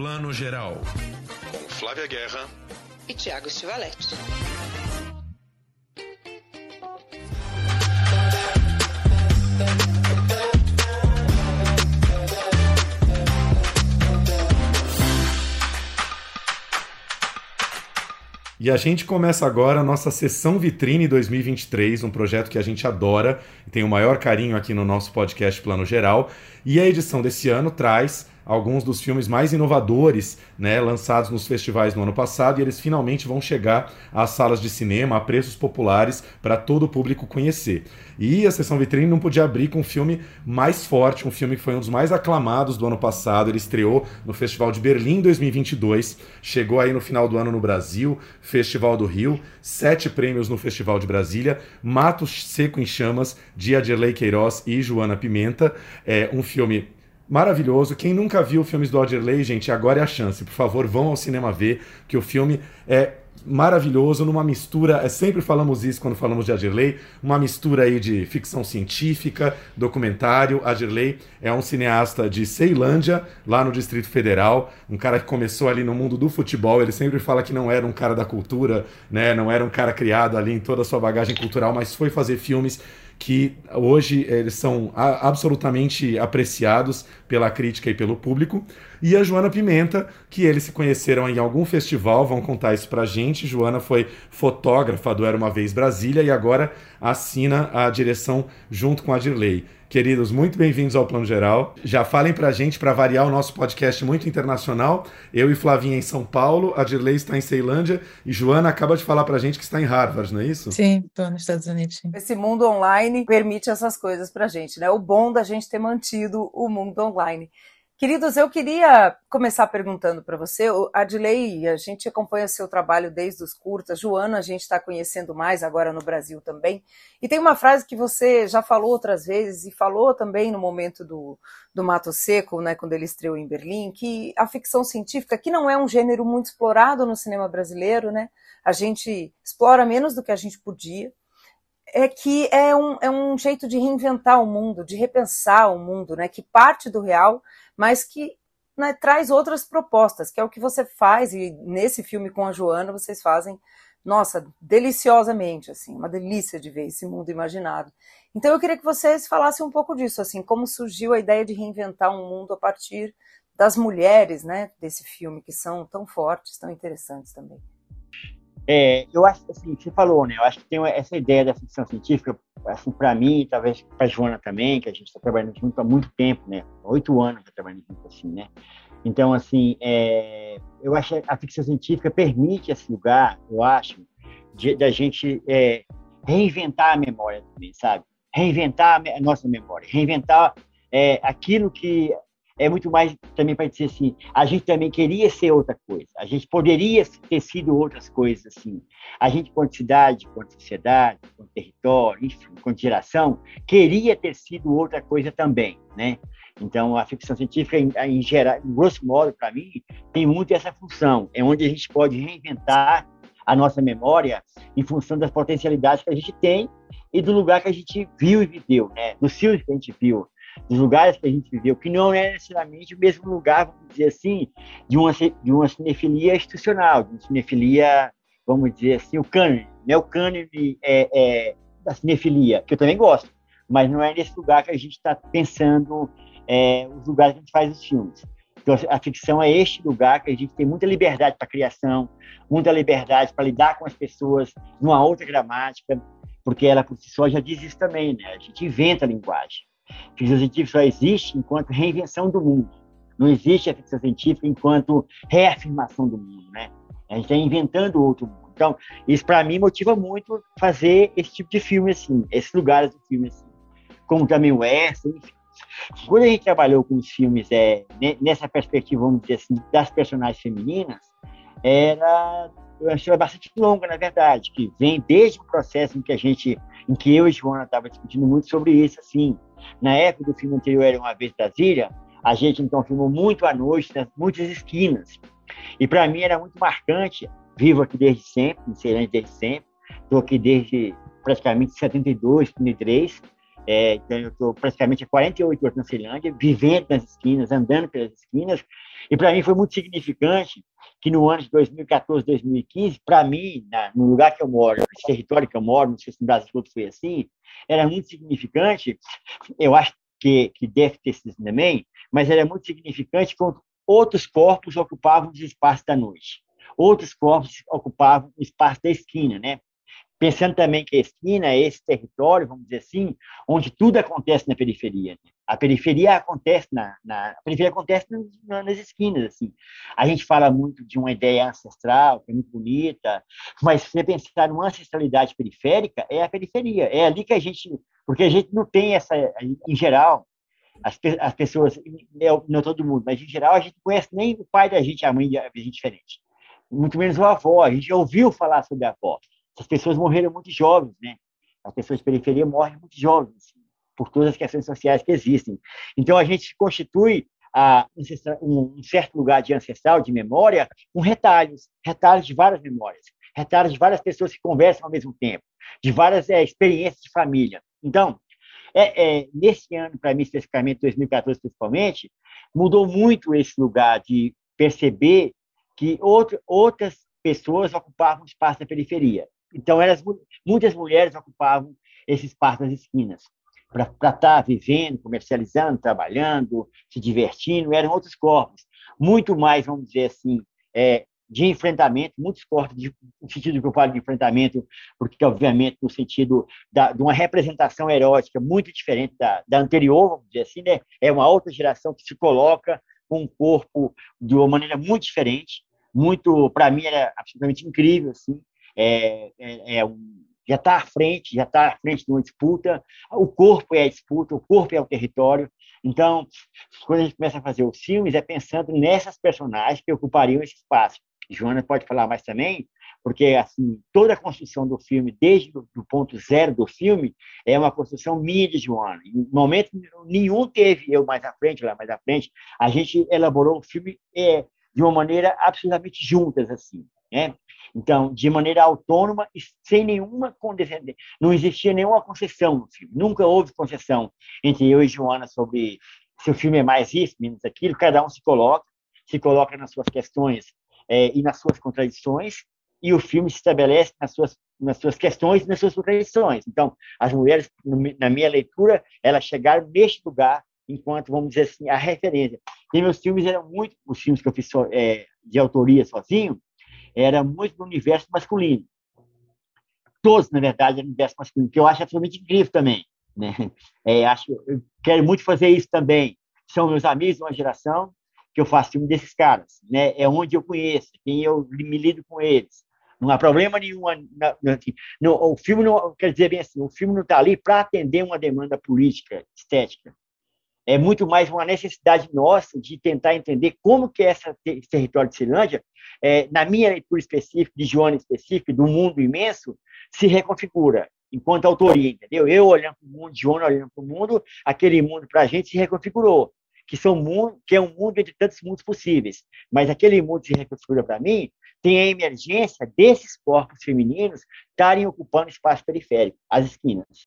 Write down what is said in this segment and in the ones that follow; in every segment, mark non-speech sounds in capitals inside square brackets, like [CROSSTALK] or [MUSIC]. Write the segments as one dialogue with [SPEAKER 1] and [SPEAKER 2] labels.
[SPEAKER 1] Plano Geral. Com Flávia Guerra
[SPEAKER 2] e Tiago Stivaletti.
[SPEAKER 3] E a gente começa agora a nossa sessão Vitrine 2023, um projeto que a gente adora e tem o maior carinho aqui no nosso podcast Plano Geral. E a edição desse ano traz alguns dos filmes mais inovadores, né, lançados nos festivais no ano passado, e eles finalmente vão chegar às salas de cinema a preços populares para todo o público conhecer. E a sessão vitrine não podia abrir com um filme mais forte, um filme que foi um dos mais aclamados do ano passado. Ele estreou no Festival de Berlim 2022, chegou aí no final do ano no Brasil, Festival do Rio, sete prêmios no Festival de Brasília, Mato Seco em Chamas, de Adirley Queiroz e Joana Pimenta. É um filme maravilhoso. Quem nunca viu filmes do Adirley, gente, agora é a chance. Por favor, vão ao cinema ver, que o filme é maravilhoso, numa mistura, é, sempre falamos isso quando falamos de Adirley, uma mistura aí de ficção científica, documentário. Adirley é um cineasta de Ceilândia, lá no Distrito Federal, um cara que começou ali no mundo do futebol, ele sempre fala que não era um cara da cultura, né, não era um cara criado ali em toda a sua bagagem cultural, mas foi fazer filmes que hoje eles são absolutamente apreciados pela crítica e pelo público. E a Joana Pimenta, que eles se conheceram em algum festival, vão contar isso pra gente. Joana foi fotógrafa do Era Uma Vez Brasília e agora assina a direção junto com a Dirley. Queridos, muito bem-vindos ao Plano Geral. Já falem pra gente, para variar o nosso podcast muito internacional. Eu e Flavinha em São Paulo, a Dirley está em Ceilândia e Joana acaba de falar pra gente que está em Harvard, não é isso?
[SPEAKER 4] Sim, estou nos Estados Unidos. Sim.
[SPEAKER 5] Esse mundo online permite essas coisas pra gente, né? O bom da gente ter mantido o mundo online. Queridos, eu queria começar perguntando para você, Adilei, a gente acompanha seu trabalho desde os curtas, Joana, a gente está conhecendo mais agora no Brasil também, e tem uma frase que você já falou outras vezes e falou também no momento do, do Mato Seco, né, quando ele estreou em Berlim, que a ficção científica, que não é um gênero muito explorado no cinema brasileiro, né, a gente explora menos do que a gente podia, é que é um, é um jeito de reinventar o mundo, de repensar o mundo, né, que parte do real, mas que né, traz outras propostas, que é o que você faz, e nesse filme com a Joana vocês fazem, nossa, deliciosamente, assim, uma delícia de ver esse mundo imaginado. Então eu queria que vocês falassem um pouco disso, assim, como surgiu a ideia de reinventar um mundo a partir das mulheres, né, desse filme, que são tão fortes, tão interessantes também.
[SPEAKER 6] É, eu acho assim, você falou, né? Eu acho que tem essa ideia da ficção científica, assim, para mim, talvez para Joana também, que a gente está trabalhando junto há muito tempo, né? Oito anos tá trabalhando junto assim, né? Então, assim, é, eu acho que a ficção científica permite esse lugar, eu acho, da gente é, reinventar a memória também, sabe? Reinventar a nossa memória, reinventar é, aquilo que é muito mais também para dizer assim, a gente também queria ser outra coisa, a gente poderia ter sido outras coisas assim. A gente, quanto cidade, quanto sociedade, quanto território, enfim, quanto geração, queria ter sido outra coisa também, né? Então, a ficção científica, em, em geral, em grosso modo, para mim, tem muito essa função, é onde a gente pode reinventar a nossa memória em função das potencialidades que a gente tem e do lugar que a gente viu e viveu, né? Dos filmes que a gente viu, dos lugares que a gente viveu, que não é necessariamente o mesmo lugar, vamos dizer assim, de uma, de uma cinefilia institucional, de uma cinefilia, vamos dizer assim, o cânone, né? o cânone é, é, da cinefilia, que eu também gosto, mas não é nesse lugar que a gente está pensando é, os lugares que a gente faz os filmes. Então, a ficção é este lugar que a gente tem muita liberdade para criação, muita liberdade para lidar com as pessoas numa outra gramática, porque ela por si só já diz isso também, né? A gente inventa a linguagem. Ficção científica só existe enquanto reinvenção do mundo. Não existe a ficção científica enquanto reafirmação do mundo, né? A gente está inventando outro mundo. Então, isso para mim motiva muito fazer esse tipo de filme assim, esses lugares do filme assim, como também o Essa, enfim. Quando a gente trabalhou com os filmes é, nessa perspectiva, vamos dizer assim, das personagens femininas, era uma história bastante longa, na verdade, que vem desde o processo em que a gente, em que eu e Joana estava discutindo muito sobre isso, assim, na época do filme anterior, Era Uma Vez Brasília, a gente então filmou muito à noite, nas muitas esquinas. E para mim era muito marcante. Vivo aqui desde sempre, em Ceilândia desde sempre. Estou aqui desde praticamente 72, 73. É, então eu estou praticamente há 48 anos na Ceilândia, vivendo nas esquinas, andando pelas esquinas. E para mim foi muito significante que no ano de 2014, 2015, para mim, na, no lugar que eu moro, no território que eu moro, não sei se no Brasil todo foi assim, era muito significante, eu acho que, que deve ter sido também, mas era muito significante quando outros corpos ocupavam os espaços da noite. Outros corpos ocupavam o espaço da esquina, né? Pensando também que a esquina é esse território, vamos dizer assim, onde tudo acontece na periferia. Né? A periferia acontece na, na periferia acontece nas, nas esquinas, assim. A gente fala muito de uma ideia ancestral, que é muito bonita, mas se você pensar numa ancestralidade periférica, é a periferia. É ali que a gente, porque a gente não tem essa, em geral, as, as pessoas, não todo mundo, mas em geral a gente não conhece nem o pai da gente, a mãe da gente diferente. Muito menos o avó. A gente ouviu falar sobre a avó. As pessoas morreram muito jovens, né? As pessoas de periferia morrem muito jovens, assim, por todas as questões sociais que existem. Então a gente constitui um, um certo lugar de ancestral, de memória, com retalhos, retalhos de várias memórias, retalhos de várias pessoas que conversam ao mesmo tempo, de várias é, experiências de família. Então, é, é, nesse ano, para mim, especificamente, 2014 principalmente, mudou muito esse lugar de perceber que outro, outras pessoas ocupavam espaço na periferia. Então, elas, muitas mulheres ocupavam esse espaço nas esquinas para estar tá vivendo, comercializando, trabalhando, se divertindo, eram outros corpos. Muito mais, vamos dizer assim, é, de enfrentamento, muitos cortes de, no sentido que eu falo de enfrentamento, porque, obviamente, no sentido da, de uma representação erótica muito diferente da, da anterior, vamos dizer assim, né? é uma outra geração que se coloca com um corpo de uma maneira muito diferente, muito, para mim, era absolutamente incrível, assim, é, é, é já está à frente, já está à frente de uma disputa, o corpo é a disputa, o corpo é o território, então, quando a gente começa a fazer. Os filmes, é pensando nessas personagens que ocupariam esse espaço. Joana pode falar mais também, porque assim toda a construção do filme, desde o ponto zero do filme, é uma construção minha de Joana. Em momento nenhum teve eu mais à frente, lá mais à frente, a gente elaborou o filme é, de uma maneira absolutamente juntas, assim, né? Então, de maneira autônoma e sem nenhuma condescendência. Não existia nenhuma concessão no filme. Nunca houve concessão entre eu e Joana sobre se o filme é mais isso, menos aquilo. Cada um se coloca, se coloca nas suas questões é, e nas suas contradições, e o filme se estabelece nas suas, nas suas questões e nas suas contradições. Então, as mulheres, na minha leitura, elas chegaram neste lugar enquanto, vamos dizer assim, a referência. E meus filmes eram muito, os filmes que eu fiz é, de autoria sozinho, era muito no universo masculino. Todos, na verdade, no universo masculino, que eu acho absolutamente incrível também. Né? É, acho, eu quero muito fazer isso também. São meus amigos de uma geração, que eu faço filme desses caras, né? É onde eu conheço, quem eu me lido com eles. Não há problema nenhum. Assim, o filme não quer dizer bem assim, o filme não está ali para atender uma demanda política, estética. É muito mais uma necessidade nossa de tentar entender como que essa, esse território de Ceilândia, é, na minha leitura específica, de Joana específica, do mundo imenso, se reconfigura enquanto autoria, entendeu? Eu olhando para o mundo, Joana olhando para o mundo, aquele mundo para a gente se reconfigurou que, são mundo, que é um mundo entre tantos mundos possíveis. Mas aquele mundo se reconfigura para mim tem a emergência desses corpos femininos estarem ocupando espaço periférico, as esquinas.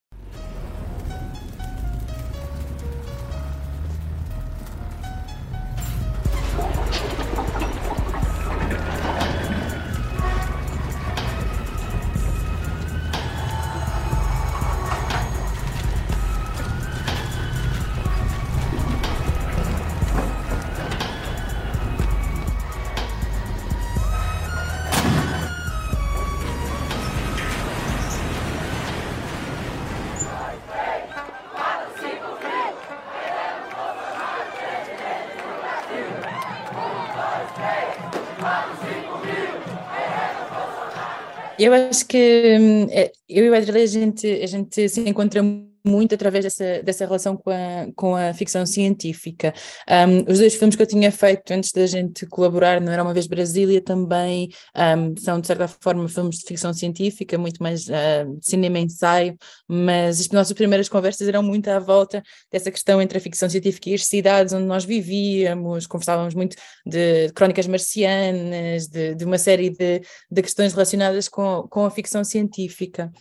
[SPEAKER 4] Eu acho que hum, é, eu e o Adriele, a gente, a gente se encontra muito através dessa, dessa relação com a, com a ficção científica. Um, os dois filmes que eu tinha feito antes da gente colaborar no Era Uma Vez Brasília também um, são, de certa forma, filmes de ficção científica, muito mais uh, cinema-ensaio, mas as nossas primeiras conversas eram muito à volta dessa questão entre a ficção científica e as cidades onde nós vivíamos, conversávamos muito de crónicas marcianas, de, de uma série de, de questões relacionadas com, com a ficção científica.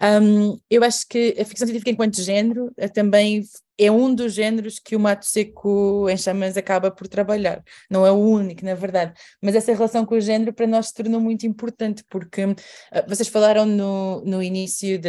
[SPEAKER 4] Um, eu acho que a ficção científica enquanto género eh, também é um dos géneros que o Mato Seco em Chamas acaba por trabalhar. Não é o único, na verdade. Mas essa relação com o género para nós se tornou muito importante, porque uh, vocês falaram no, no início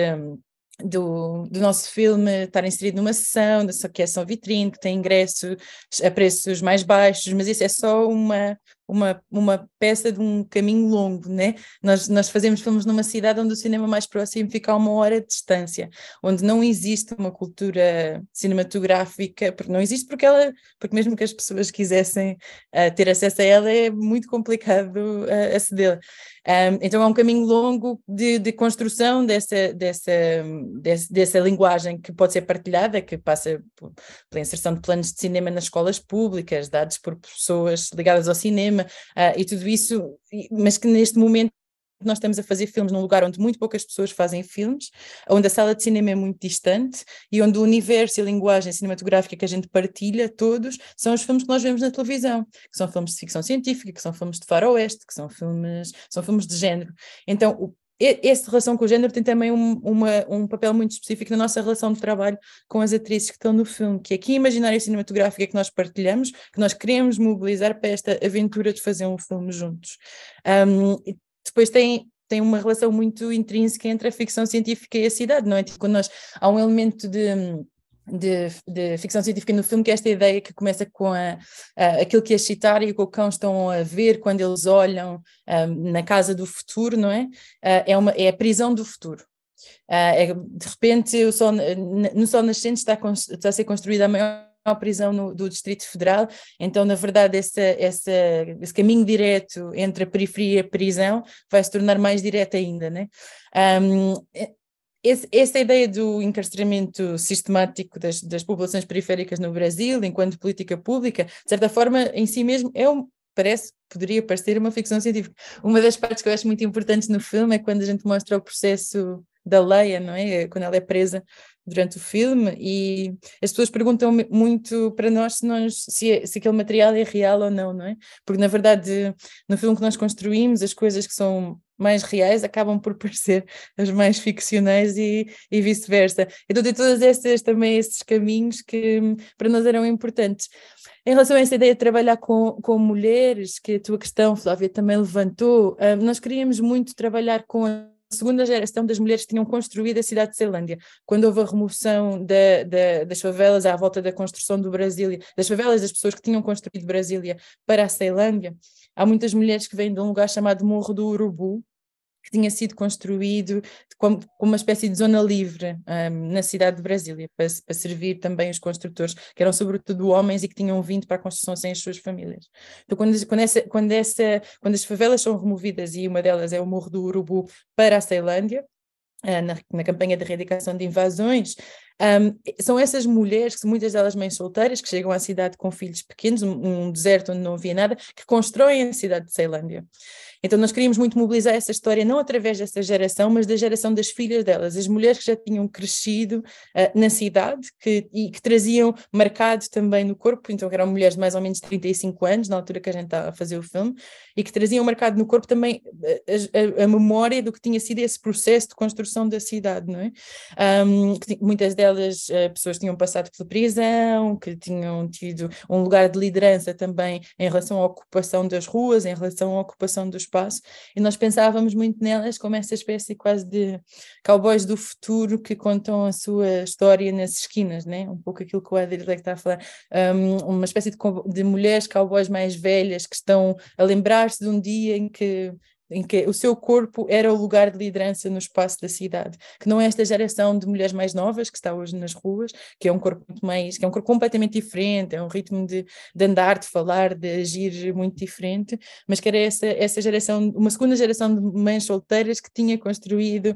[SPEAKER 4] do, do, nosso filme estar inserido numa sessão, que é só vitrine, que tem ingressos a preços mais baixos, mas isso é só uma, uma, uma peça de um caminho longo, né? Nós, nós fazemos filmes numa cidade onde o cinema mais próximo fica a uma hora de distância, onde não existe uma cultura cinematográfica, porque não existe porque ela, porque mesmo que as pessoas quisessem uh, ter acesso a ela, é muito complicado uh, aceder. Um, então é um caminho longo de, de construção dessa, dessa, dessa, dessa linguagem que pode ser partilhada, que passa pela inserção de planos de cinema nas escolas públicas, dados por pessoas ligadas ao cinema, uh, e tudo isso, mas que neste momento nós estamos a fazer filmes num lugar onde muito poucas pessoas fazem filmes, onde a sala de cinema é muito distante e onde o universo e a linguagem cinematográfica que a gente partilha, todos, são os filmes que nós vemos na televisão, que são filmes de ficção científica, que são filmes de faroeste, que são filmes, são filmes de género. Então, o essa relação com o género tem também um, uma, um papel muito específico na nossa relação de trabalho com as atrizes que estão no filme, que é aqui imaginária cinematográfica que nós partilhamos, que nós queremos mobilizar para esta aventura de fazer um filme juntos. Um, depois tem, tem uma relação muito intrínseca entre a ficção científica e a cidade, não é? Tipo, quando nós, há um elemento de de, de, ficção científica no filme, que é esta ideia que começa com a, a, aquilo que a Chitara e o Cocão estão a ver quando eles olham na casa do futuro, não é? Uh, é, uma, é a prisão do futuro. Uh, é, de repente, o sol, no Sol Nascente está, está a ser construída a maior prisão no, do Distrito Federal, então, na verdade, essa, essa, esse caminho direto entre a periferia e a prisão vai se tornar mais direto ainda, né? Um, esse, essa ideia do encarceramento sistemático das, das, populações periféricas no Brasil, enquanto política pública, de certa forma, em si mesmo, é um, parece, poderia parecer uma ficção científica. Uma das partes que eu acho muito importantes no filme é quando a gente mostra o processo da Leia, não é? Quando ela é presa durante o filme e as pessoas perguntam muito para nós se, nós se, se, aquele material é real ou não, não é? Porque na verdade no filme que nós construímos as coisas que são mais reais acabam por parecer as mais ficcionais e, e vice-versa. Então tem todas essas também esses caminhos que para nós eram importantes. Em relação a essa ideia de trabalhar com, com mulheres, que a tua questão, Flávia, também levantou, ah, nós queríamos muito trabalhar com segunda geração das mulheres que tinham construído a cidade de Ceilândia, quando houve a remoção da, da, das favelas à volta da construção do Brasília, das favelas das pessoas que tinham construído Brasília para a Ceilândia, há muitas mulheres que vêm de um lugar chamado Morro do Urubu, que tinha sido construído como, como uma espécie de zona livre um, na cidade de Brasília, para, para, servir também os construtores, que eram sobretudo homens e que tinham vindo para a construção sem as suas famílias. Então, quando, quando, essa, quando, essa, quando as favelas são removidas, e uma delas é o Morro do Urubu, para a Ceilândia, uh, na, na campanha de erradicação de invasões, um, são essas mulheres, que muitas delas mães solteiras, que chegam à cidade com filhos pequenos, um, um deserto onde não havia nada, que constroem a cidade de Ceilândia. Então nós queríamos muito mobilizar essa história, não através dessa geração, mas da geração das filhas delas, as mulheres que já tinham crescido uh, na cidade que, e que traziam marcado também no corpo, então eram mulheres de mais ou menos 35 anos, na altura que a gente estava a fazer o filme, e que traziam marcado no corpo também a, a, a memória do que tinha sido esse processo de construção da cidade, não é? Um, muitas delas, uh, pessoas que tinham passado pela prisão, que tinham tido um lugar de liderança também em relação à ocupação das ruas, em relação à ocupação dos espaço, e nós pensávamos muito nelas como essa espécie quase de cowboys do futuro que contam a sua história nas esquinas, né? um pouco aquilo que o Adriano está a falar, um, uma espécie de, de mulheres cowboys mais velhas que estão a de um dia em que em que o seu corpo era o lugar de liderança no espaço da cidade, que não é esta geração de mulheres mais novas que está hoje nas ruas, que é um corpo mais, que é um corpo completamente diferente, é um ritmo de, de andar, de falar, de agir muito diferente, mas que era essa, essa geração, uma segunda geração de mães solteiras que tinha construído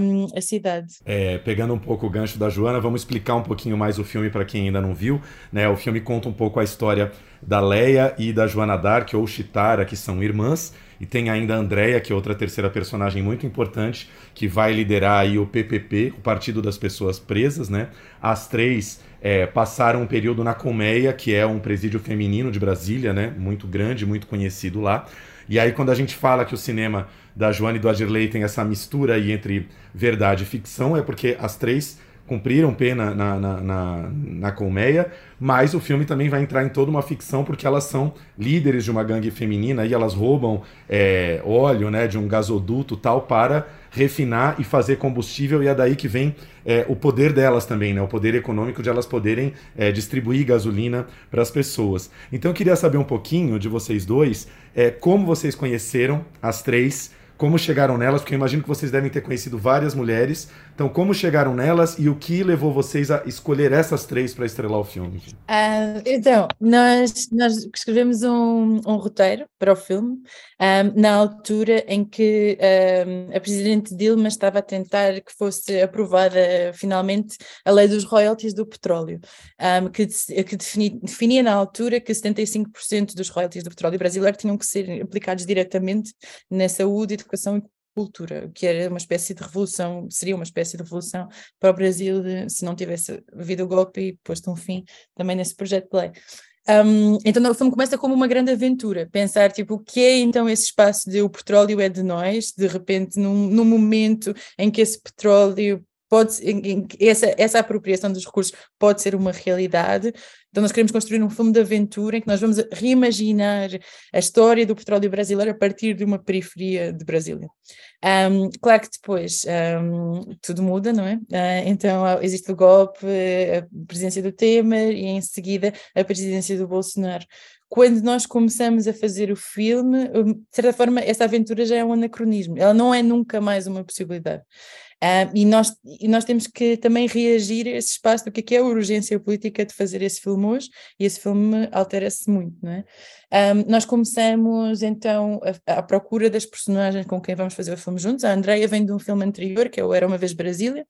[SPEAKER 4] um, a cidade.
[SPEAKER 3] É, pegando um pouco o gancho da Joana, vamos explicar um pouquinho mais o filme para quem ainda não viu, né? O filme conta um pouco a história da Leia e da Joana Dark, ou Chitara, que são irmãs, e tem ainda a Andrea, que é outra terceira personagem muito importante, que vai liderar aí o PPP, o Partido das Pessoas Presas, né? As três é, passaram um período na Colmeia, que é um presídio feminino de Brasília, né? Muito grande, muito conhecido lá. E aí quando a gente fala que o cinema da Joana e do Adirley tem essa mistura aí entre verdade e ficção, é porque as três cumpriram pena na, na, na, na colmeia, mas o filme também vai entrar em toda uma ficção porque elas são líderes de uma gangue feminina e elas roubam é, óleo né, de um gasoduto tal para refinar e fazer combustível e é daí que vem é, o poder delas também, né, o poder econômico de elas poderem é, distribuir gasolina para as pessoas. Então eu queria saber um pouquinho de vocês dois, é, como vocês conheceram as três como chegaram nelas, porque eu imagino que vocês devem ter conhecido várias mulheres. Então, como chegaram nelas e o que levou vocês a escolher essas três para estrelar o filme?
[SPEAKER 4] Uh, então, nós, nós escrevemos um, um roteiro para o filme um, ah, na altura em que um, ah, a Presidente Dilma estava a tentar que fosse aprovada finalmente a lei dos royalties do petróleo, que, que defini, definia na altura que 75% dos royalties do petróleo brasileiro tinham que ser aplicados diretamente na saúde educação e cultura, que era uma espécie de revolução, seria uma espécie de revolução para o Brasil de, se não tivesse havido o golpe e posto um fim também nesse projeto de lei. Um, então o filme começa como uma grande aventura, pensar tipo o que é então esse espaço de o petróleo é de nós, de repente num, num momento em que esse petróleo pode essa, essa apropriação dos recursos pode ser uma realidade. Então nós queremos construir um filme de aventura em que nós vamos reimaginar a história do petróleo brasileiro a partir de uma periferia de Brasília. Um, claro que depois um, tudo muda, não é? Uh, então existe o golpe, a presidência do Temer e em seguida a presidência do Bolsonaro quando nós começamos a fazer o filme, de certa forma, essa aventura já é um anacronismo, ela não é nunca mais uma possibilidade. Uh, e, nós, e nós temos que também reagir a esse espaço do que é, que é a urgência política de fazer esse filme hoje, e esse filme altera-se muito, não é? Um, nós começamos então à procura das personagens com quem vamos fazer o filme juntos. A Andreia vem de um filme anterior, que é o Era Uma Vez Brasília,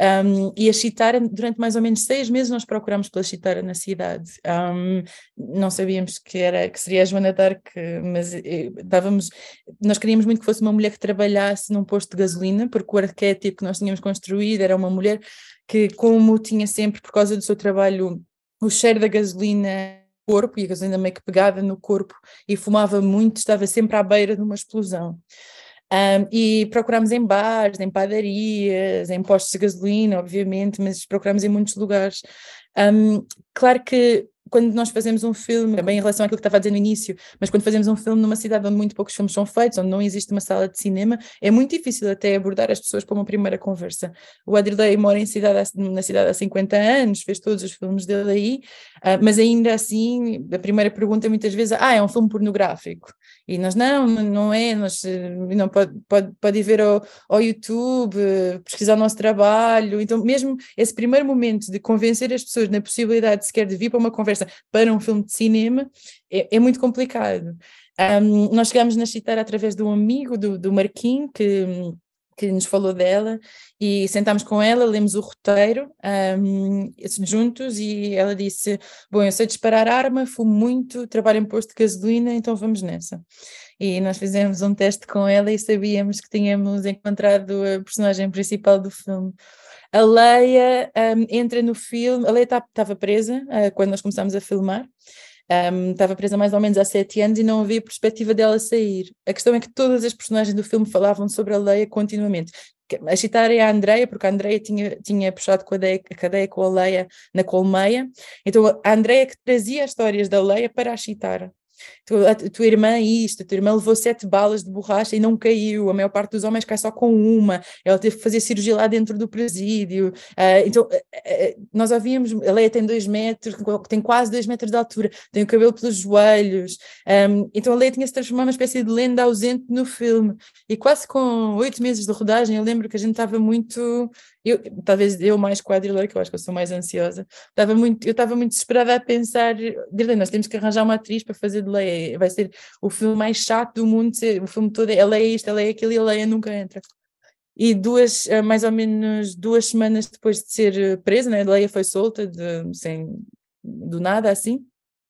[SPEAKER 4] um, e a Chitara, durante mais ou menos seis meses, nós procurámos pela Chitara na cidade. Um, não sabíamos que, era, que seria a Joana Dark, mas estávamos, eh, nós queríamos muito que fosse uma mulher que trabalhasse num posto de gasolina, porque o arquétipo que nós tínhamos construído era uma mulher que, como tinha sempre, por causa do seu trabalho, o cheiro da gasolina corpo e a gasolina meio que pegada no corpo e fumava muito, estava sempre à beira de uma explosão. Um, e procuramos em bares, em padarias, em postos de gasolina, obviamente, mas procuramos em muitos lugares. Um, claro que quando nós fazemos um filme, bem em relação àquilo que estava a dizer no início, mas quando fazemos um filme numa cidade onde muito poucos filmes são feitos, onde não existe uma sala de cinema, é muito difícil até abordar as pessoas para uma primeira conversa. O Adrilei mora em cidade, na cidade há 50 anos, fez todos os filmes dele aí, uh, mas ainda assim, a primeira pergunta muitas vezes é, ah, é um filme pornográfico. E nós, não, não é, nós, não, pode, pode, pode ir ver ao, ao YouTube, pesquisar o nosso trabalho. Então, mesmo esse primeiro momento de convencer as pessoas na possibilidade sequer de vir para uma conversa para um filme de cinema é, é muito complicado. Um, nós chegámos na Chitara através de um amigo do, do Marquinhos, que que nos falou dela e sentámos com ela, lemos o roteiro um, juntos e ela disse: Bom, eu sei disparar arma, fumo muito, trabalho em posto de gasolina, então vamos nessa. E nós fizemos um teste com ela e sabíamos que tínhamos encontrado a personagem principal do filme. A Leia um, entra no filme, a Leia estava tá, presa uh, quando nós começámos a filmar um, estava presa mais ou menos há sete anos e não havia perspectiva dela sair. A questão é que todas as personagens do filme falavam sobre a Leia continuamente. A citar é a Andreia, porque a Andreia tinha, tinha puxado com a, cadeia, a cadeia com a Leia na colmeia, então a Andreia que trazia as histórias da Leia para a Chitara a, tua irmã isto, a tua irmã levou sete balas de borracha e não caiu, a maior parte dos homens cai só com uma, ela teve que fazer cirurgia lá dentro do presídio, uh, então uh, nós ouvíamos, a Leia tem dois metros, tem quase dois metros de altura, tem o cabelo pelos joelhos, um, então a Leia tinha se transformado numa espécie de lenda ausente no filme, e quase com oito meses de rodagem, eu lembro que a gente estava muito eu, talvez eu mais quadrilheiro, que eu acho que eu sou mais ansiosa, estava muito, eu estava muito desesperada a pensar, nós temos que arranjar uma atriz para fazer de Leia, vai ser o filme mais chato do mundo, o filme todo é Leia isto, Leia aquilo e Leia nunca entra. E duas, eh, mais ou menos duas semanas depois de ser eh, presa, né, Leia foi solta, de, sem, do nada assim,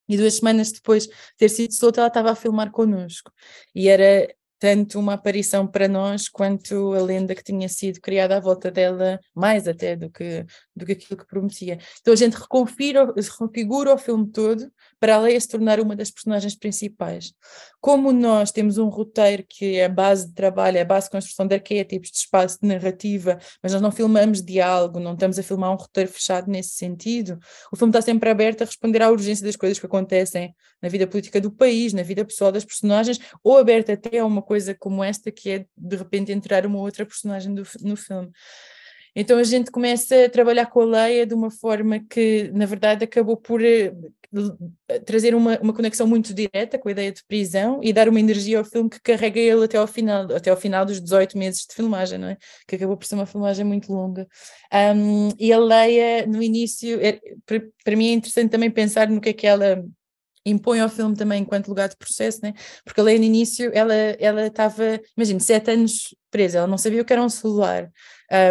[SPEAKER 4] e duas semanas depois de ter sido solta, ela estava a filmar connosco. E era tanto uma aparição para nós quanto a lenda que tinha sido criada à volta dela, mais até do que, do que aquilo que prometia. Então a gente reconfigura, reconfigura o filme todo para a Leia se tornar uma das personagens principais. Como nós temos um roteiro que é a base de trabalho, é a base de construção de arquétipos, de espaço, de narrativa, mas nós não filmamos diálogo, não estamos a filmar um roteiro fechado nesse sentido, o filme está sempre aberto a responder à urgência das coisas que acontecem na vida política do país, na vida pessoal das personagens, ou aberto até a uma coisa como esta, que é de repente entrar uma outra personagem do, no filme. Então a gente começa a trabalhar com a Leia de uma forma que, na verdade, acabou por eh, trazer uma, uma conexão muito direta com a ideia de prisão e dar uma energia ao filme que carrega ele até ao final, até ao final dos 18 meses de filmagem, não é? Que acabou por ser uma filmagem muito longa. Um, e a Leia, no início, é, para mim é interessante também pensar no que é que ela impõe ao filme também enquanto lugar de processo, né? porque a Leia no início, ela ela estava, imagina, sete anos presa, ela não sabia o que era um celular,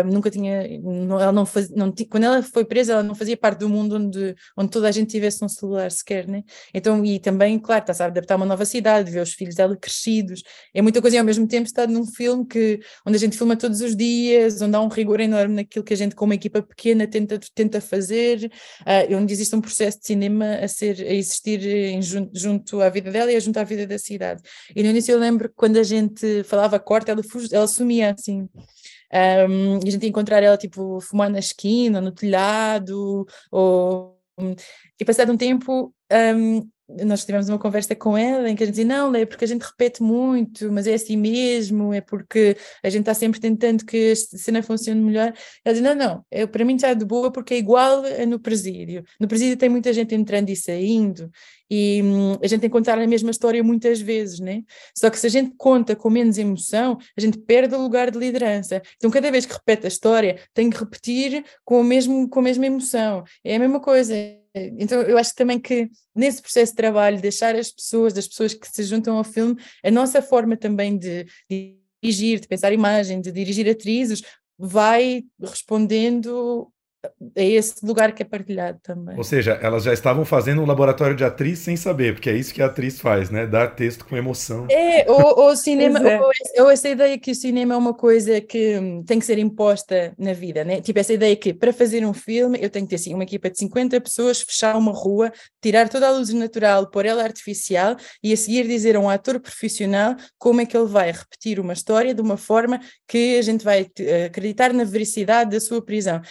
[SPEAKER 4] nunca tinha, não, ela não fazia, não, quando ela foi presa, ela não fazia parte do mundo onde, onde toda a gente tivesse um celular sequer, né? Então, e também, claro, está a adaptar a uma nova cidade, ver os filhos dela crescidos, é muita coisa e ao mesmo tempo está num filme que, onde a gente filma todos os dias, onde há um rigor enorme naquilo que a gente, com uma equipa pequena, tenta, tenta fazer, uh, onde existe um processo de cinema a ser, a existir em, junto, junto à vida dela e junto à vida da cidade. E no início eu lembro quando a gente falava corte, ela, ela sumia assim. Um, e a gente ia encontrar ela tipo fumar na esquina, no telhado, ou e passado um tempo um, nós tivemos uma conversa com ela em que a gente dizia, não, é porque a gente repete muito, mas é assim mesmo, é porque a gente está sempre tentando que a cena funcione melhor. Ela dizia, não, não, é, para mim está de boa porque é igual no presídio. No presídio tem muita gente entrando e saindo e hum, a gente tem que contar a mesma história muitas vezes, né? Só que se a gente conta com menos emoção, a gente perde o lugar de liderança. Então cada vez que repete a história, tem que repetir com, o mesmo, com a mesma emoção. É a mesma coisa então, eu acho também que nesse processo de trabalho, deixar as pessoas, das pessoas que se juntam ao filme, a nossa forma também de, de dirigir, de pensar imagem, de dirigir atrizes, vai respondendo é esse lugar que é partilhado também.
[SPEAKER 3] Ou seja, elas já estavam fazendo um laboratório de atriz sem saber, porque é isso que a atriz faz, né? Dar texto com emoção.
[SPEAKER 4] É, ou, ou cinema, é. Ou, ou, essa ideia que o cinema é uma coisa que hum, tem que ser imposta na vida, né? Tipo, essa ideia que para fazer um filme eu tenho que ter assim, uma equipa de 50 pessoas, fechar uma rua, tirar toda a luz natural, pôr ela artificial e a seguir dizer a um ator profissional como é que ele vai repetir uma história de uma forma que a gente vai eh, acreditar na veracidade da sua prisão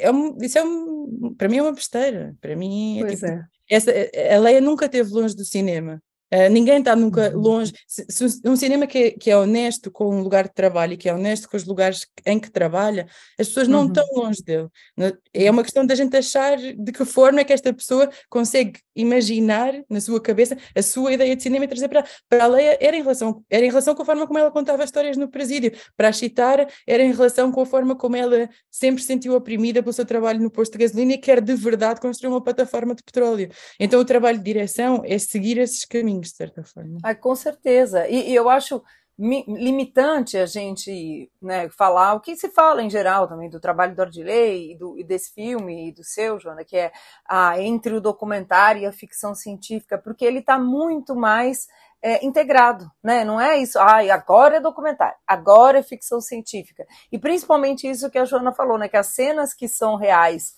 [SPEAKER 4] é um, isso é um, para mim é uma besteira. Para mim é, tipo, é. Essa, a Leia nunca esteve longe do cinema. Uh, ninguém está nunca uhum. longe. Se, se, um cinema que é, que é honesto com o lugar de trabalho e que é honesto com os lugares em que trabalha, as pessoas não uhum. estão longe dele. É uma questão da gente achar de que forma é que esta pessoa consegue imaginar na sua cabeça a sua ideia de cinema e trazer para, para a Leia. Era em, relação, era em relação com a forma como ela contava histórias no presídio. Para a Chitara, era em relação com a forma como ela sempre se sentiu oprimida pelo seu trabalho no posto de gasolina e quer de verdade construir uma plataforma de petróleo. Então o trabalho de direção é seguir esses caminhos de certa forma.
[SPEAKER 5] Ah, com certeza. E, e eu acho limitante a gente né, falar o que se fala em geral também do trabalho do Ardilei e, do, e desse filme e do seu, Joana, que é ah, entre o documentário e a ficção científica, porque ele está muito mais é, integrado, né? Não é isso, ah, agora é documentário, agora é ficção científica. E principalmente isso que a Joana falou, né? Que as cenas que são reais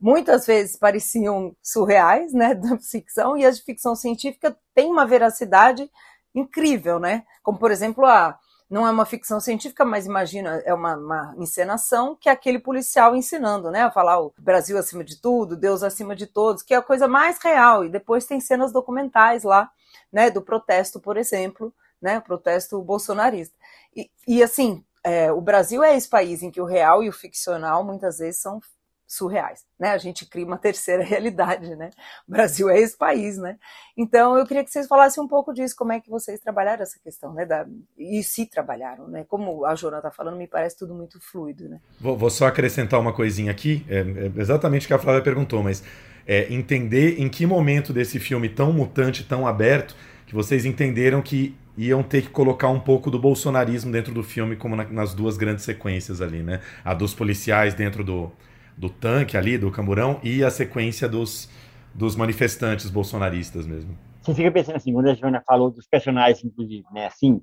[SPEAKER 5] muitas vezes pareciam surreais, né, [LAUGHS] da ficção, e as de ficção científica têm uma veracidade incrível, né? Como, por exemplo, a não é uma ficção científica, mas imagina, é uma, uma, encenação que é aquele policial ensinando, né? A falar o Brasil acima de tudo, Deus acima de todos, que é a coisa mais real. E depois tem cenas documentais lá, né? Do protesto, por exemplo, né? O protesto bolsonarista. E, e assim, é, o Brasil é esse país em que o real e o ficcional muitas vezes são surreais, né? A gente cria uma [LAUGHS] terceira realidade, né? O Brasil é esse país, né? Então eu queria que vocês falassem um pouco disso, como é que vocês trabalharam essa questão, né? Da, e se trabalharam, né? Como a Jona está falando, me parece tudo muito fluido, né?
[SPEAKER 3] Vou, vou só acrescentar uma coisinha aqui, é, é exatamente o que a Flávia perguntou, mas é, entender em que momento desse filme tão mutante, tão aberto, que vocês entenderam que iam ter que colocar um pouco do bolsonarismo dentro do filme, como na, nas duas grandes sequências ali, né? A dos policiais dentro do do tanque ali, do camburão, e a sequência dos, dos manifestantes bolsonaristas mesmo.
[SPEAKER 6] Você fica pensando assim, quando a Joana falou dos personagens, inclusive, né? Assim,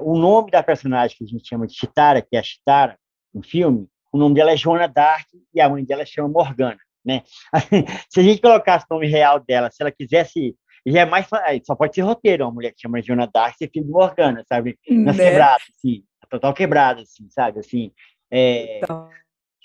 [SPEAKER 6] o nome da personagem que a gente chama de Chitara, que é a Chitara, no filme, o nome dela é Joana Dark e a mãe dela chama Morgana, né? [LAUGHS] se a gente colocasse o nome real dela, se ela quisesse já é mais só pode ser roteiro, uma mulher que chama Joana Dark ser filho de Morgana, sabe? Nas né? quebradas, assim, total quebrada, assim, sabe? Assim, é... então...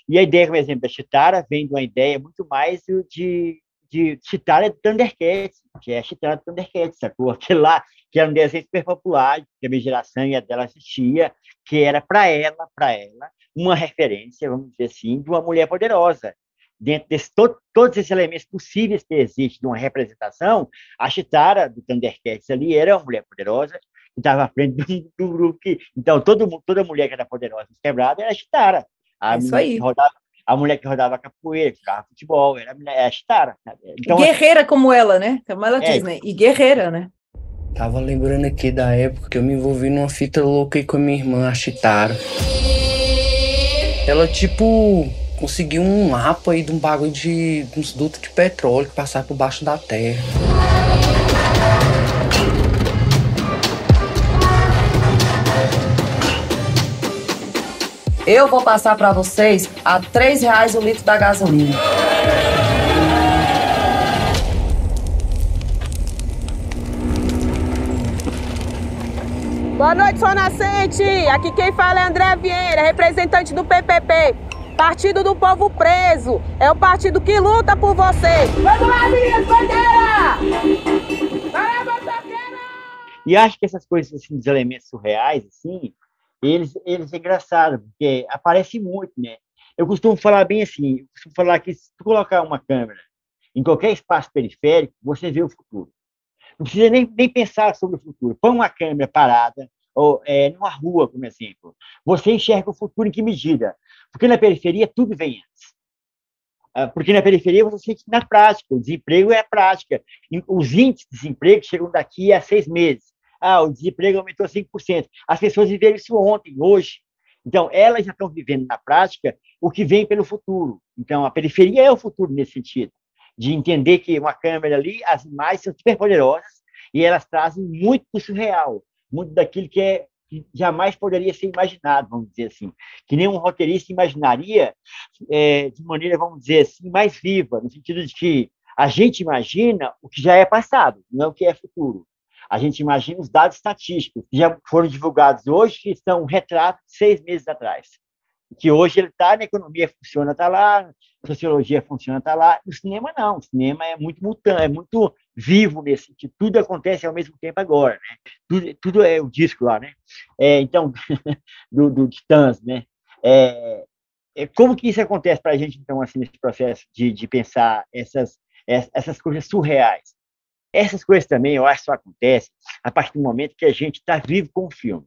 [SPEAKER 6] E a ideia, por exemplo, da Chitara vem de uma ideia muito mais de, de Chitara de Thundercats, que é a Chitara de Thundercats, sacou? [LAUGHS] Aquele lá, que era um desenho super popular, que a minha geração e a dela assistia, que era para ela, para ela, uma referência, vamos dizer assim, de uma mulher poderosa. Dentro de to, todos esses elementos possíveis que existem de uma representação, a Chitara do Thundercats ali era uma mulher poderosa, que estava à frente [LAUGHS] do, do, grupo. Que, então, todo, toda mulher que era poderosa quebrada era a Chitara. A
[SPEAKER 5] é isso aí.
[SPEAKER 6] Rodava, a mulher que rodava capoeira, que jogava futebol, era a, mulher, a Chitara.
[SPEAKER 5] Então, guerreira assim, como ela, né? Como ela é, diz, né? E guerreira, né?
[SPEAKER 7] Tava lembrando aqui da época que eu me envolvi numa fita louca aí com a minha irmã, a Chitara. Ela, tipo, conseguiu um mapa aí de um bagulho de uns dutos de petróleo que passava por baixo da terra.
[SPEAKER 5] Eu vou passar para vocês a três reais o litro da gasolina.
[SPEAKER 8] Boa noite, Sol Nascente. Aqui quem fala é André Vieira, representante do PPP, Partido do Povo Preso. É o partido que luta por vocês. Vamos lá, meninas, bandeira!
[SPEAKER 6] E acho que essas coisas, assim, dos elementos surreais, assim, eles, eles é engraçado, porque aparece muito, né? Eu costumo falar bem assim, costumo falar que se tu colocar uma câmera em qualquer espaço periférico, você vê o futuro. Não precisa nem, nem pensar sobre o futuro. Põe uma câmera parada, ou é, numa rua, como exemplo. Você enxerga o futuro em que medida? Porque na periferia tudo vem antes. Ah, porque na periferia você sente na prática, o desemprego é a prática. Os índices de desemprego chegam daqui a seis meses ah, o desemprego aumentou 5%. As pessoas viveram isso ontem, hoje. Então, elas já estão vivendo na prática o que vem pelo futuro. Então, a periferia é o futuro nesse sentido, de entender que uma câmera ali, as imagens são super poderosas e elas trazem muito do surreal, muito daquilo que, é, que jamais poderia ser imaginado, vamos dizer assim. Que nenhum roteirista imaginaria é, de maneira, vamos dizer assim, mais viva, no sentido de que a gente imagina o que já é passado, não o que é futuro. A gente imagina os dados estatísticos que já foram divulgados hoje, que estão um retrato de seis meses atrás. Que hoje ele está na economia, funciona, está lá, sociologia funciona, está lá. No cinema, não. O cinema é muito mutante, é muito vivo nesse sentido. Tudo acontece ao mesmo tempo agora, né? Tudo, tudo é o disco lá, né? É, então, [LAUGHS] do, do Titãs, né? É, é, como que isso acontece para a gente, então, assim, nesse processo de, de pensar essas, essas coisas surreais? Essas coisas também, eu acho só acontecem a partir do momento que a gente está vivo com o filme.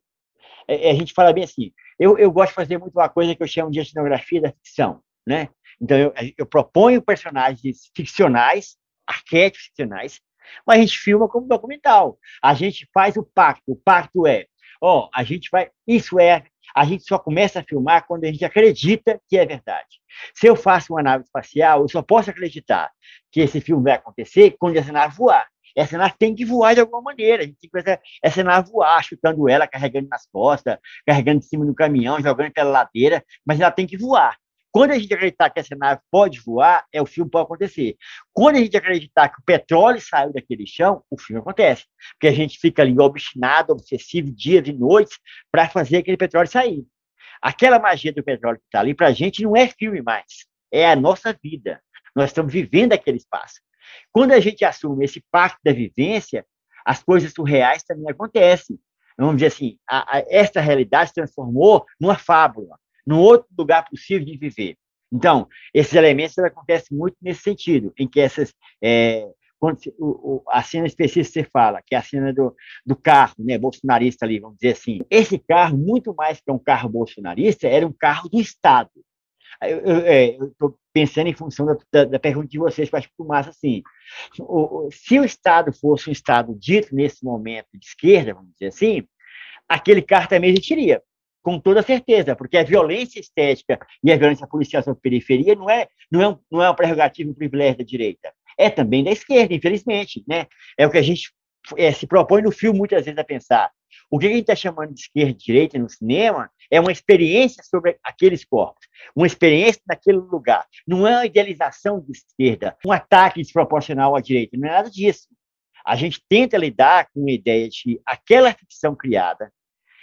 [SPEAKER 6] É, é, a gente fala bem assim, eu, eu gosto de fazer muito uma coisa que eu chamo de etnografia da ficção, né? Então, eu, eu proponho personagens ficcionais, arquétipos ficcionais, mas a gente filma como documental. A gente faz o pacto. O pacto é, ó, oh, a gente vai, isso é, a gente só começa a filmar quando a gente acredita que é verdade. Se eu faço uma nave espacial, eu só posso acreditar que esse filme vai acontecer quando essa nave voar. Essa nave tem que voar de alguma maneira. A gente tem que fazer essa nave voar, chutando ela, carregando nas costas, carregando em cima do caminhão, jogando pela ladeira, mas ela tem que voar. Quando a gente acreditar que essa nave pode voar, é o filme pode acontecer. Quando a gente acreditar que o petróleo saiu daquele chão, o filme acontece. Porque a gente fica ali obstinado, obsessivo, dias e noites, para fazer aquele petróleo sair. Aquela magia do petróleo que está ali, para a gente, não é filme mais. É a nossa vida. Nós estamos vivendo aquele espaço. Quando a gente assume esse pacto da vivência, as coisas surreais também acontecem. Vamos dizer assim, a, a, esta realidade se transformou numa fábula, num outro lugar possível de viver. Então, esses elementos acontecem muito nesse sentido, em que essas é, quando o, o, a cena específica que você fala, que é a cena do, do carro, né, bolsonarista ali, vamos dizer assim. Esse carro, muito mais que um carro bolsonarista, era um carro do Estado. Eu estou é, pensando em função da, da, da, pergunta de vocês, eu acho que massa assim. O, o, se o Estado fosse um Estado dito nesse momento de esquerda, vamos dizer assim, aquele carro também existiria, com toda certeza, porque a violência estética e a violência policial sobre periferia não é, não é, um, não é uma um privilégio da direita. É também da esquerda, infelizmente. Né? É o que a gente é, se propõe no filme muitas vezes a pensar. O que a gente está chamando de esquerda e direita no cinema é uma experiência sobre aqueles corpos, uma experiência naquele lugar. Não é uma idealização de esquerda, um ataque desproporcional à direita, não é nada disso. A gente tenta lidar com a ideia de aquela ficção criada,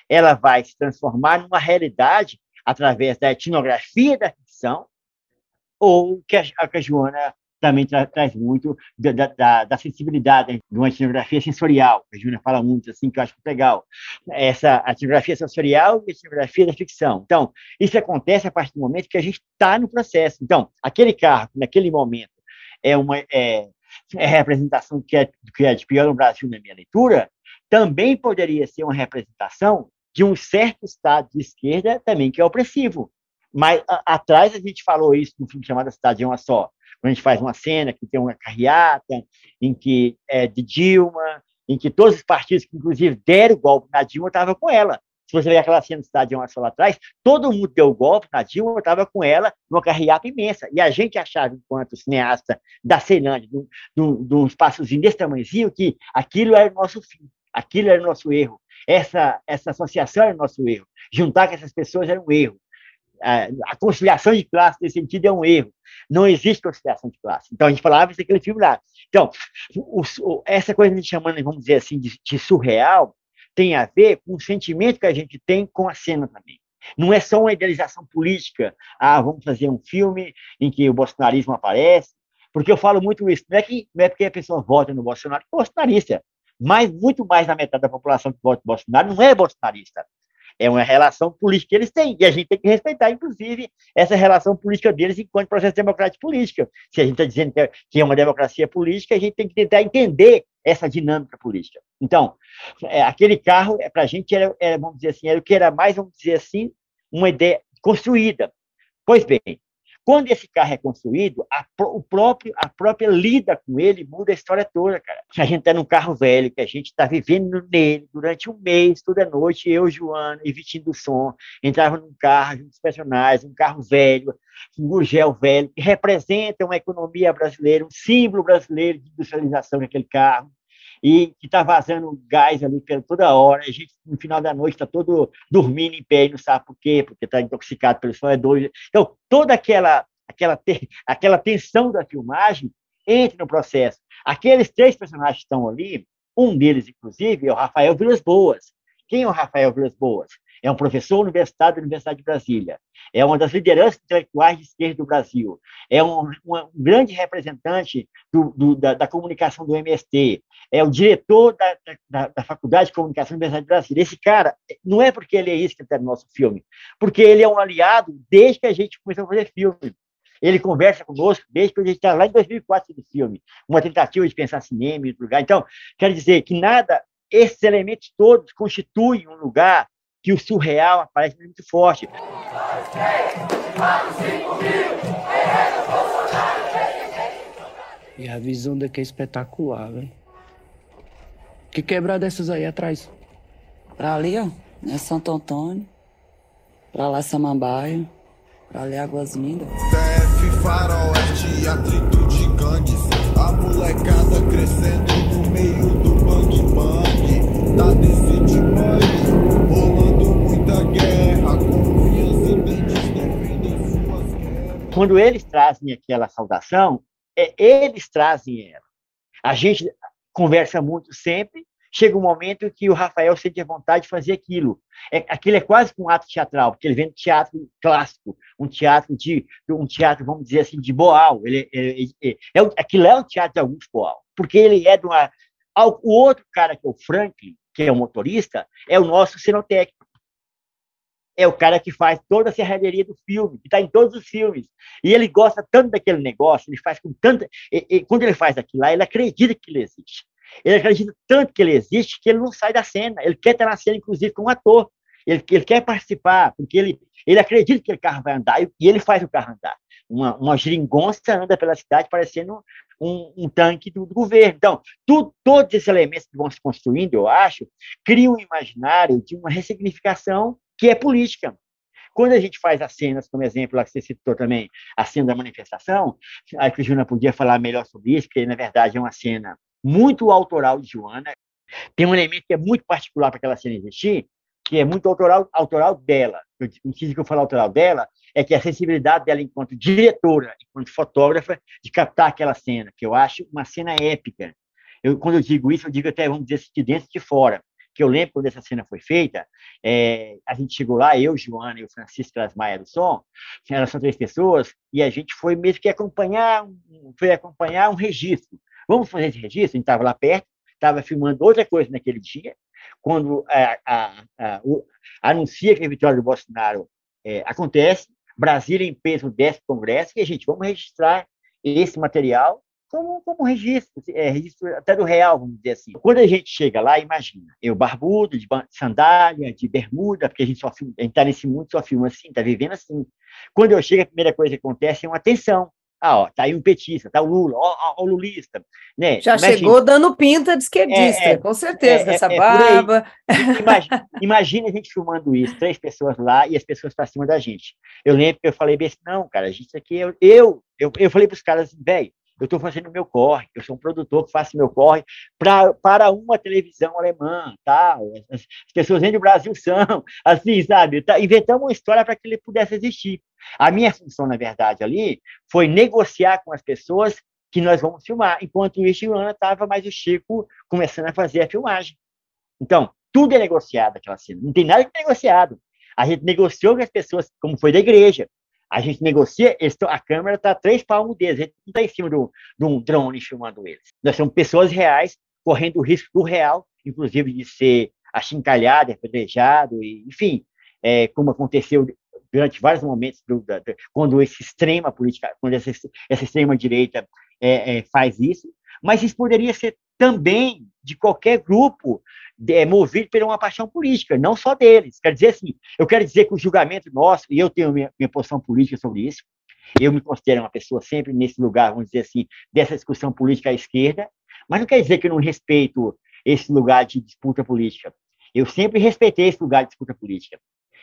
[SPEAKER 6] ela vai se transformar numa realidade através da etnografia da ficção, ou que a, que a Joana também tra traz muito da, da, da, sensibilidade de uma etnografia sensorial, a Júlia fala muito, assim, que eu acho legal. Essa etnografia sensorial e etnografia da ficção. Então, isso acontece a partir do momento que a gente está no processo. Então, aquele carro, naquele momento, é uma é, é representação que é, que é de pior no Brasil, na minha leitura, também poderia ser uma representação de um certo estado de esquerda também que é opressivo. Mas a, atrás a gente falou isso no filme chamado Cidade é uma Só, quando a gente faz uma cena que tem uma carreata, em que é de Dilma, em que todos os partidos que, inclusive, deram o golpe na Dilma estavam com ela. Se você ver aquela cena do uma Só lá atrás, todo mundo deu o golpe na Dilma, estava com ela numa carreata imensa. E a gente achava, enquanto cineasta da Ceilândia, de um espaçozinho desse tamanhozinho, que aquilo era o nosso fim, aquilo era o nosso erro. Essa, essa associação era o nosso erro. Juntar com essas pessoas era um erro a, conciliação de classe nesse sentido é um erro. Não existe conciliação de classe. Então a gente falava isso aquele filme lá. Então, o, o, essa coisa que a gente chamando, vamos dizer assim, de, de, surreal, tem a ver com o sentimento que a gente tem com a cena também. Não é só uma idealização política. Ah, vamos fazer um filme em que o bolsonarismo aparece. Porque eu falo muito isso. Não é, que, não é porque a pessoa vota no Bolsonaro é bolsonarista. Mas muito mais da metade da população que vota no Bolsonaro não é bolsonarista. É uma relação política que eles têm, e a gente tem que respeitar, inclusive, essa relação política deles enquanto processo democrático político. Se a gente está dizendo que é, que é uma democracia política, a gente tem que tentar entender essa dinâmica política. Então, é, aquele carro, é, para a gente, era, era, vamos dizer assim, era o que era mais, vamos dizer assim, uma ideia construída. Pois bem, quando esse carro é construído, a, o próprio, a própria lida com ele muda a história toda, cara. A gente está num carro velho, que a gente está vivendo nele durante um mês, toda noite, eu, Joana e do Som, entrava num carro, junto personagens, um carro velho, um gurgel velho, que representa uma economia brasileira, um símbolo brasileiro de industrialização naquele carro e que está vazando gás ali pela toda hora. A gente, no final da noite, está todo dormindo em pé e não sabe por quê, porque está intoxicado pelo sonhador. Então, toda aquela, aquela, aquela tensão da filmagem entra no processo. Aqueles três personagens que estão ali, um deles, inclusive, é o Rafael Vilas Boas. Quem é o Rafael Vilas Boas? É um professor universitário da Universidade de Brasília, é uma das lideranças intelectuais de esquerda do Brasil, é um, um grande representante do, do, da, da, comunicação do MST, é o diretor da, da, da, Faculdade de Comunicação da Universidade de Brasília. Esse cara, não é porque ele é isso que está no nosso filme, porque ele é um aliado desde que a gente começou a fazer filme. Ele conversa conosco desde que a gente está lá em 2004 do filme, uma tentativa de pensar cinema em outro lugar. Então, quero dizer que nada, esses elementos todos constituem um lugar que o surreal aparece muito forte.
[SPEAKER 7] E a visão daqui é espetacular, velho. Que quebrada dessas aí atrás?
[SPEAKER 9] Pra ali, ó, é Santo Antônio. Pra lá, Samambaia. Pra ali, Águas Lindas.
[SPEAKER 10] TF Faroeste, atrito de gangues. A molecada crescendo no meio do bang bang. Tá
[SPEAKER 6] Quando eles trazem aquela saudação, é, eles trazem ela. A gente conversa muito sempre, chega um momento que o Rafael sente a vontade de fazer aquilo. É, aquilo é quase um ato teatral, porque ele vem do teatro clássico, um teatro de um teatro, vamos dizer assim, de Boal. Ele, é, é, é, é aquilo é um teatro de Augusto Boal, porque ele é de uma. O outro cara, que é o Franklin, que é o motorista, é o nosso cenotécnico é o cara que faz toda a serralheria do filme, que está em todos os filmes. E ele gosta tanto daquele negócio, ele faz com tanta. E, e, quando ele faz aquilo lá, ele acredita que ele existe. Ele acredita tanto que ele existe que ele não sai da cena. Ele quer estar na cena, inclusive, como ator. Ele, ele quer participar, porque ele, ele acredita que o carro vai andar e, e ele faz o carro andar. Uma, uma geringonça anda pela cidade parecendo um, um tanque do, do, governo. Então, tu, todos esses elementos que vão se construindo, eu acho, criam um imaginário de uma ressignificação que é política. Quando a gente faz as cenas, como exemplo, lá que você citou também, a cena da manifestação, a que a Juna podia falar melhor sobre isso, porque na verdade é uma cena muito autoral de Joana. Tem um elemento que é muito particular para aquela cena existir, que é muito autoral, autoral dela. Eu, o que eu falo autoral dela é que a sensibilidade dela enquanto diretora, enquanto fotógrafa, de captar aquela cena, que eu acho uma cena épica. Eu, quando eu digo isso, eu digo até, vamos dizer, de dentro e de fora. Que eu lembro quando essa cena foi feita, é, a gente chegou lá, eu, Joana e o Francisco Maia do Som, elas são três pessoas, e a gente foi mesmo que acompanhar, foi acompanhar um registro. Vamos fazer esse registro? A gente estava lá perto, estava filmando outra coisa naquele dia, quando a, a, a, o, anuncia que a vitória do Bolsonaro é, acontece, Brasília em peso desce o Congresso, e a gente, vamos registrar esse material como, como registro, é, registro até do real, vamos dizer assim. Quando a gente chega lá, imagina, eu barbudo, de sandália, de bermuda, porque a gente só filma, a gente está nesse mundo, só filma assim, está vivendo assim. Quando eu chego, a primeira coisa que acontece é uma tensão. Ah, ó, tá aí um petista, tá o Lula, ó, ó, o lulista, né?
[SPEAKER 5] Já chegou dando pinta de esquerdista, é, é, com certeza, é, essa é, barba.
[SPEAKER 6] Imagina, imagina, a gente filmando isso, três pessoas lá e as pessoas para cima da gente. Eu lembro que eu falei bem assim, não, cara, a gente aqui, eu, eu, eu, eu falei para os caras, velho, eu estou fazendo meu corre, eu sou um produtor que faço meu corre pra, para uma televisão alemã, tá? As, as pessoas dentro do Brasil são, [LAUGHS] assim, sabe? Tá, inventamos uma história para que ele pudesse existir. A minha função, na verdade, ali, foi negociar com as pessoas que nós vamos filmar. Enquanto isso, Joana estava mais o Chico começando a fazer a filmagem. Então, tudo é negociado aquela cena. Não tem nada que negociado. A gente negociou com as pessoas, como foi da igreja. A gente negocia, a câmera está três palmos deles, a gente não está em cima de um drone filmando eles. Nós somos pessoas reais, correndo o risco do real, inclusive de ser achincalhado, apedrejado, e, enfim, é, como aconteceu durante vários momentos, do, da, quando esse extrema política, quando essa, essa extrema direita é, é, faz isso, mas isso poderia ser também de qualquer grupo é, movido por uma paixão política, não só deles. Quer dizer assim, eu quero dizer que o julgamento nosso, e eu tenho minha, minha posição política sobre isso, eu me considero uma pessoa sempre nesse lugar, vamos dizer assim, dessa discussão política à esquerda, mas não quer dizer que eu não respeito esse lugar de disputa política. Eu sempre respeitei esse lugar de disputa política,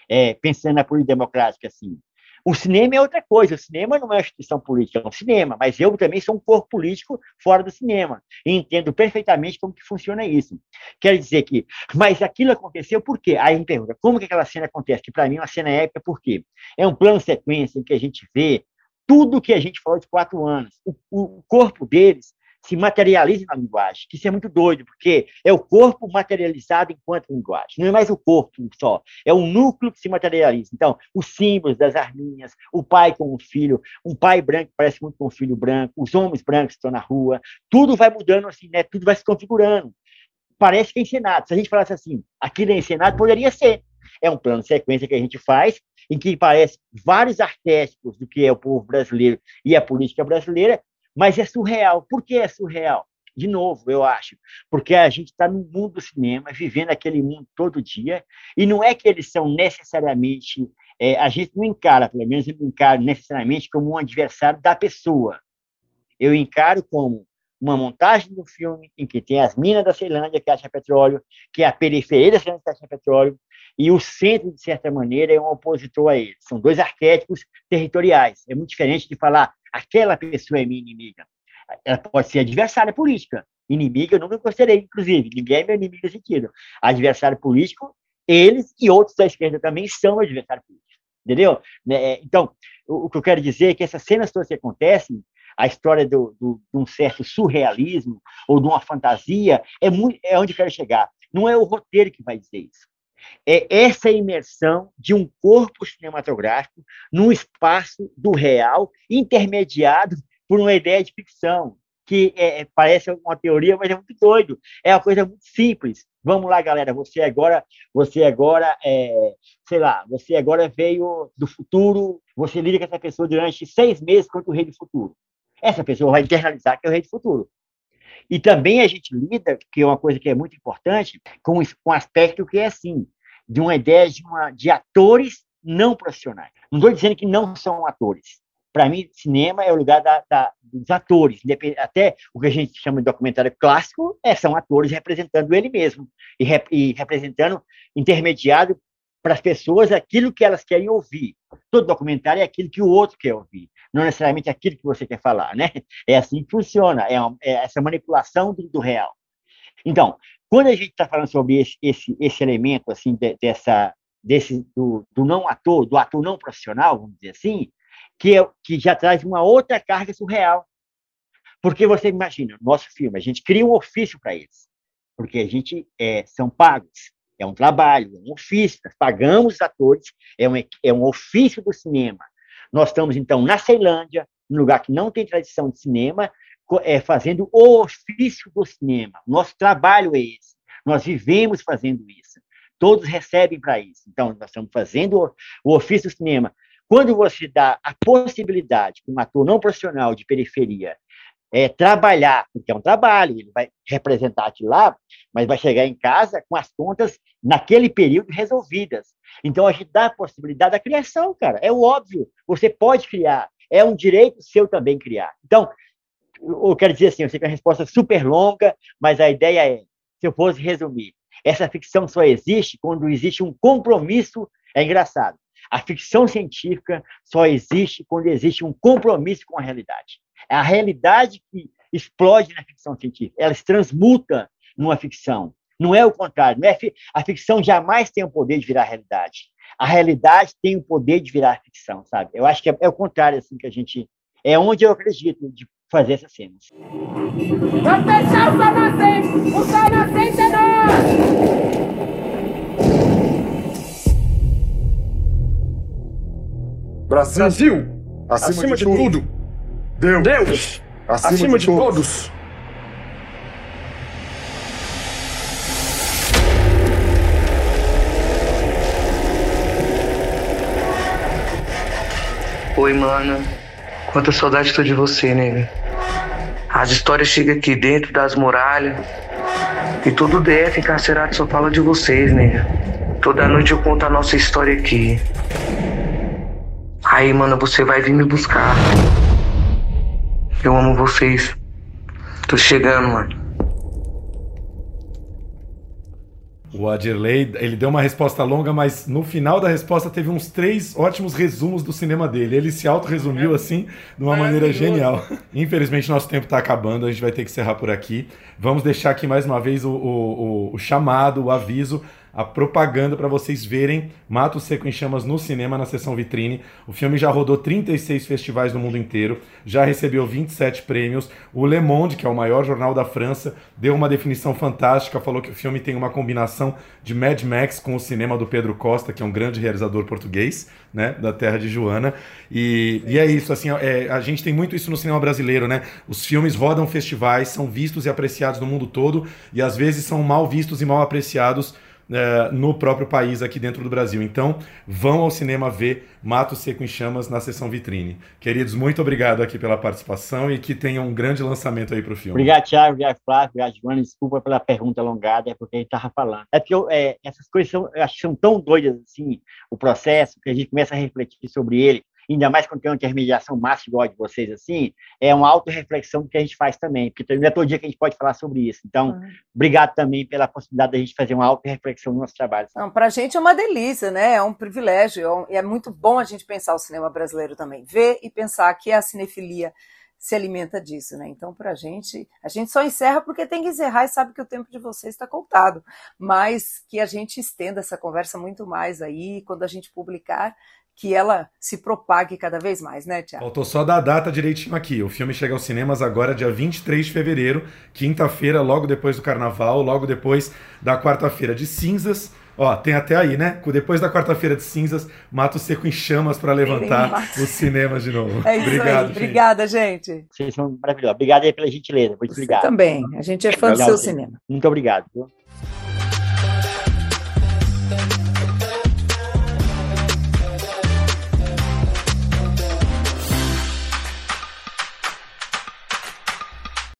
[SPEAKER 6] é, pensando na política democrática, assim. O cinema é outra coisa. O cinema não é uma instituição política, é um cinema, mas eu também sou um corpo político fora do cinema. E entendo perfeitamente como que funciona isso. Quer dizer que, mas aquilo aconteceu por quê? Aí me pergunta, como que aquela cena acontece? Que para mim é uma cena épica, por quê? É um plano sequência em que a gente vê tudo que a gente falou de quatro anos. O, o corpo deles se materializa na linguagem, que isso é muito doido, porque é o corpo materializado enquanto linguagem, não é mais o corpo só, é o núcleo que se materializa. Então, os símbolos das arminhas, o pai com o filho, um pai branco parece muito com um filho branco, os homens brancos que estão na rua, tudo vai mudando assim, né? tudo vai se configurando. Parece que é encenado. Se a gente falasse assim, aquilo é encenado, poderia ser. É um plano de sequência que a gente faz, em que parece vários arquétipos do que é o povo brasileiro e a política brasileira, mas é surreal. Por que é surreal? De novo, eu acho, porque a gente está no mundo do cinema, vivendo aquele mundo todo dia, e não é que eles são necessariamente, é, a gente não encara, pelo menos eu não encaro necessariamente como um adversário da pessoa. Eu encaro como uma montagem do filme em que tem as minas da Ceilândia que acham petróleo, que é a periferia da Ceilândia que acha petróleo, e o centro, de certa maneira, é um opositor a eles. São dois arquétipos territoriais. É muito diferente de falar aquela pessoa é minha inimiga. Ela pode ser adversária política. Inimiga, eu nunca considerei, inclusive. Ninguém é meu inimigo nesse sentido. Adversário político, eles e outros da esquerda também são adversários políticos. Entendeu? Né, é, então, o, que eu quero dizer é que essas cenas todas que acontecem, a história do, do, de um certo surrealismo ou de uma fantasia, é, muito, é onde eu quero chegar. Não é o roteiro que vai dizer isso é essa imersão de um corpo cinematográfico num espaço do real, intermediado por uma ideia de ficção, que é, é, parece uma teoria, mas é muito doido. É uma coisa muito simples. Vamos lá, galera. Você agora, você agora, é, sei lá, você agora veio do futuro. Você lida com essa pessoa durante seis meses contra o rei do futuro. Essa pessoa vai internalizar que é o rei do futuro. E também a gente lida, que é uma coisa que é muito importante, com, um aspecto que é assim, de uma ideia de, uma, de atores não profissionais. Não estou dizendo que não são atores. Para mim, cinema é o lugar da, da, dos atores. Até o que a gente chama de documentário clássico é, são atores representando ele mesmo e, rep, e representando, intermediado para as pessoas aquilo que elas querem ouvir. Todo documentário é aquilo que o outro quer ouvir, não necessariamente aquilo que você quer falar, né? [LAUGHS] É assim que funciona, é, uma, é essa manipulação do, do real. Então, quando a gente está falando sobre esse, esse, esse elemento assim de, dessa desse do, do não ator, do ator não profissional, vamos dizer assim, que, é, que já traz uma outra carga surreal. Porque você imagina, nosso filme, a gente cria um ofício para eles, porque a gente é, são pagos, é um trabalho, é um ofício, nós pagamos os atores, é um, é um ofício do cinema. Nós estamos, então, na Ceilândia, num lugar que não tem tradição de cinema, é, fazendo o ofício do cinema. Nosso trabalho é esse. Nós vivemos fazendo isso. Todos recebem para isso. Então, nós estamos fazendo o, o ofício do cinema. Quando você dá a possibilidade para um ator não profissional de periferia é, trabalhar, porque é um trabalho, ele vai representar aquilo lá, mas vai chegar em casa com as contas naquele período resolvidas. Então, a gente dá a possibilidade da criação, cara. É óbvio. Você pode criar. É um direito seu também criar. Então, eu quero dizer assim, eu sei que é uma resposta super longa, mas a ideia é, se eu fosse resumir, essa ficção só existe quando existe um compromisso. É engraçado. A ficção científica só existe quando existe um compromisso com a realidade. É a realidade que explode na ficção científica. Ela se transmuta numa ficção. Não é o contrário. Não é a ficção jamais tem o poder de virar realidade. A realidade tem o poder de virar ficção, sabe? Eu acho que é, é o contrário assim que a gente é onde eu acredito de fazer essas cenas.
[SPEAKER 8] Vamos fechar o nascente! O sol nascente é nós!
[SPEAKER 11] Brasil, Brasil acima, acima, de, de tudo. tudo. Deus, Deus acima, acima, de, de todos. todos.
[SPEAKER 7] Oi, mano. Quanta saudade tô de você, nega. As histórias chegam aqui dentro das muralhas. E todo DF encarcerado só fala de vocês, nega. Toda noite eu conto a nossa história aqui. Aí, mano, você vai vir me buscar. Eu amo vocês. Tô chegando, mano.
[SPEAKER 3] O Adirley, ele deu uma resposta longa, mas no final da resposta teve uns três ótimos resumos do cinema dele. Ele se auto-resumiu assim, de uma maneira genial. Infelizmente, nosso tempo está acabando, a gente vai ter que encerrar por aqui. Vamos deixar aqui mais uma vez o, o, o chamado, o aviso a propaganda para vocês verem Mato Seco em Chamas no cinema, na sessão vitrine. O filme já rodou 36 festivais no mundo inteiro, já recebeu 27 prêmios. O Le Monde, que é o maior jornal da França, deu uma definição fantástica, falou que o filme tem uma combinação de Mad Max com o cinema do Pedro Costa, que é um grande realizador português, né, da terra de Joana. E, e é isso, assim, é, a gente tem muito isso no cinema brasileiro, né? Os filmes rodam festivais, são vistos e apreciados no mundo todo, e às vezes são mal vistos e mal apreciados é, no próprio país aqui dentro do Brasil. Então, vão ao cinema ver Mato Seco em Chamas na sessão vitrine. Queridos, muito obrigado aqui pela participação e que tenham um grande lançamento aí para o filme.
[SPEAKER 6] Obrigado, Thiago, obrigado, Flávio, obrigado, Joana. Desculpa pela pergunta alongada, é porque a gente estava falando. É porque eu, é, essas coisas são, eu acho são tão doidas assim, o processo, que a gente começa a refletir sobre ele ainda mais quando tem uma intermediação massa igual a de vocês, assim, é uma auto-reflexão que a gente faz também, porque não é todo dia que a gente pode falar sobre isso. Então, uhum. obrigado também pela possibilidade da gente fazer uma auto-reflexão no nosso trabalho.
[SPEAKER 5] Para a gente é uma delícia, né? É um privilégio, é e é muito bom a gente pensar o cinema brasileiro também, ver e pensar que a cinefilia se alimenta disso, né? Então, para a gente, a gente só encerra porque tem que encerrar e sabe que o tempo de vocês está contado, mas que a gente estenda essa conversa muito mais aí, quando a gente publicar, que ela se propague cada vez mais, né, Tiago?
[SPEAKER 3] Faltou só dar a data direitinho aqui. O filme chega aos cinemas agora, dia 23 de fevereiro, quinta-feira, logo depois do carnaval, logo depois da quarta-feira de cinzas. Ó, tem até aí, né? Depois da quarta-feira de cinzas, Mato Seco em chamas para levantar os cinemas de novo.
[SPEAKER 5] É isso obrigado, aí. Obrigada, gente.
[SPEAKER 6] Vocês são maravilhosos. Obrigado aí pela gentileza. Muito
[SPEAKER 5] Você
[SPEAKER 6] obrigado.
[SPEAKER 5] também. A gente é fã do seu cinema.
[SPEAKER 6] Muito obrigado.